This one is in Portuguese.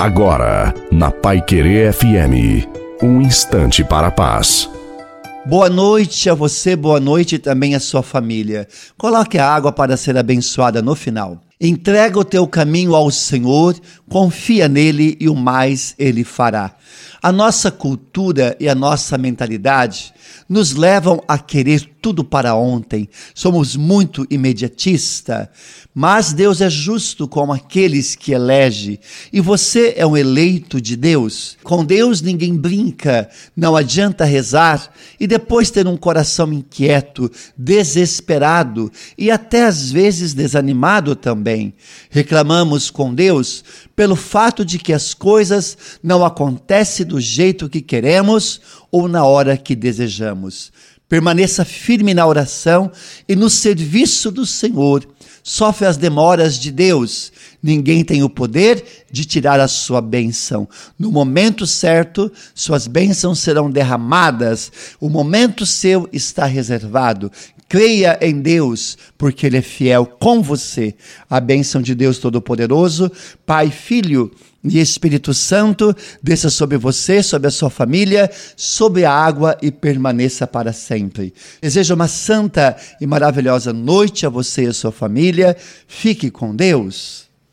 Agora, na Pai Querer FM, um instante para a paz. Boa noite a você, boa noite também à sua família. Coloque a água para ser abençoada no final. Entrega o teu caminho ao Senhor, confia nele e o mais ele fará. A nossa cultura e a nossa mentalidade nos levam a querer tudo para ontem. Somos muito imediatista, mas Deus é justo com aqueles que elege, e você é um eleito de Deus. Com Deus ninguém brinca, não adianta rezar e depois ter um coração inquieto, desesperado e até às vezes desanimado também. Reclamamos com Deus pelo fato de que as coisas não acontecem do jeito que queremos ou na hora que desejamos. Permaneça firme na oração e no serviço do Senhor. Sofre as demoras de Deus. Ninguém tem o poder de tirar a sua bênção. No momento certo, suas bênçãos serão derramadas. O momento seu está reservado. Creia em Deus, porque Ele é fiel com você. A bênção de Deus Todo-Poderoso, Pai, Filho e Espírito Santo, desça sobre você, sobre a sua família, sobre a água e permaneça para sempre. Desejo uma santa e maravilhosa noite a você e a sua família. Fique com Deus.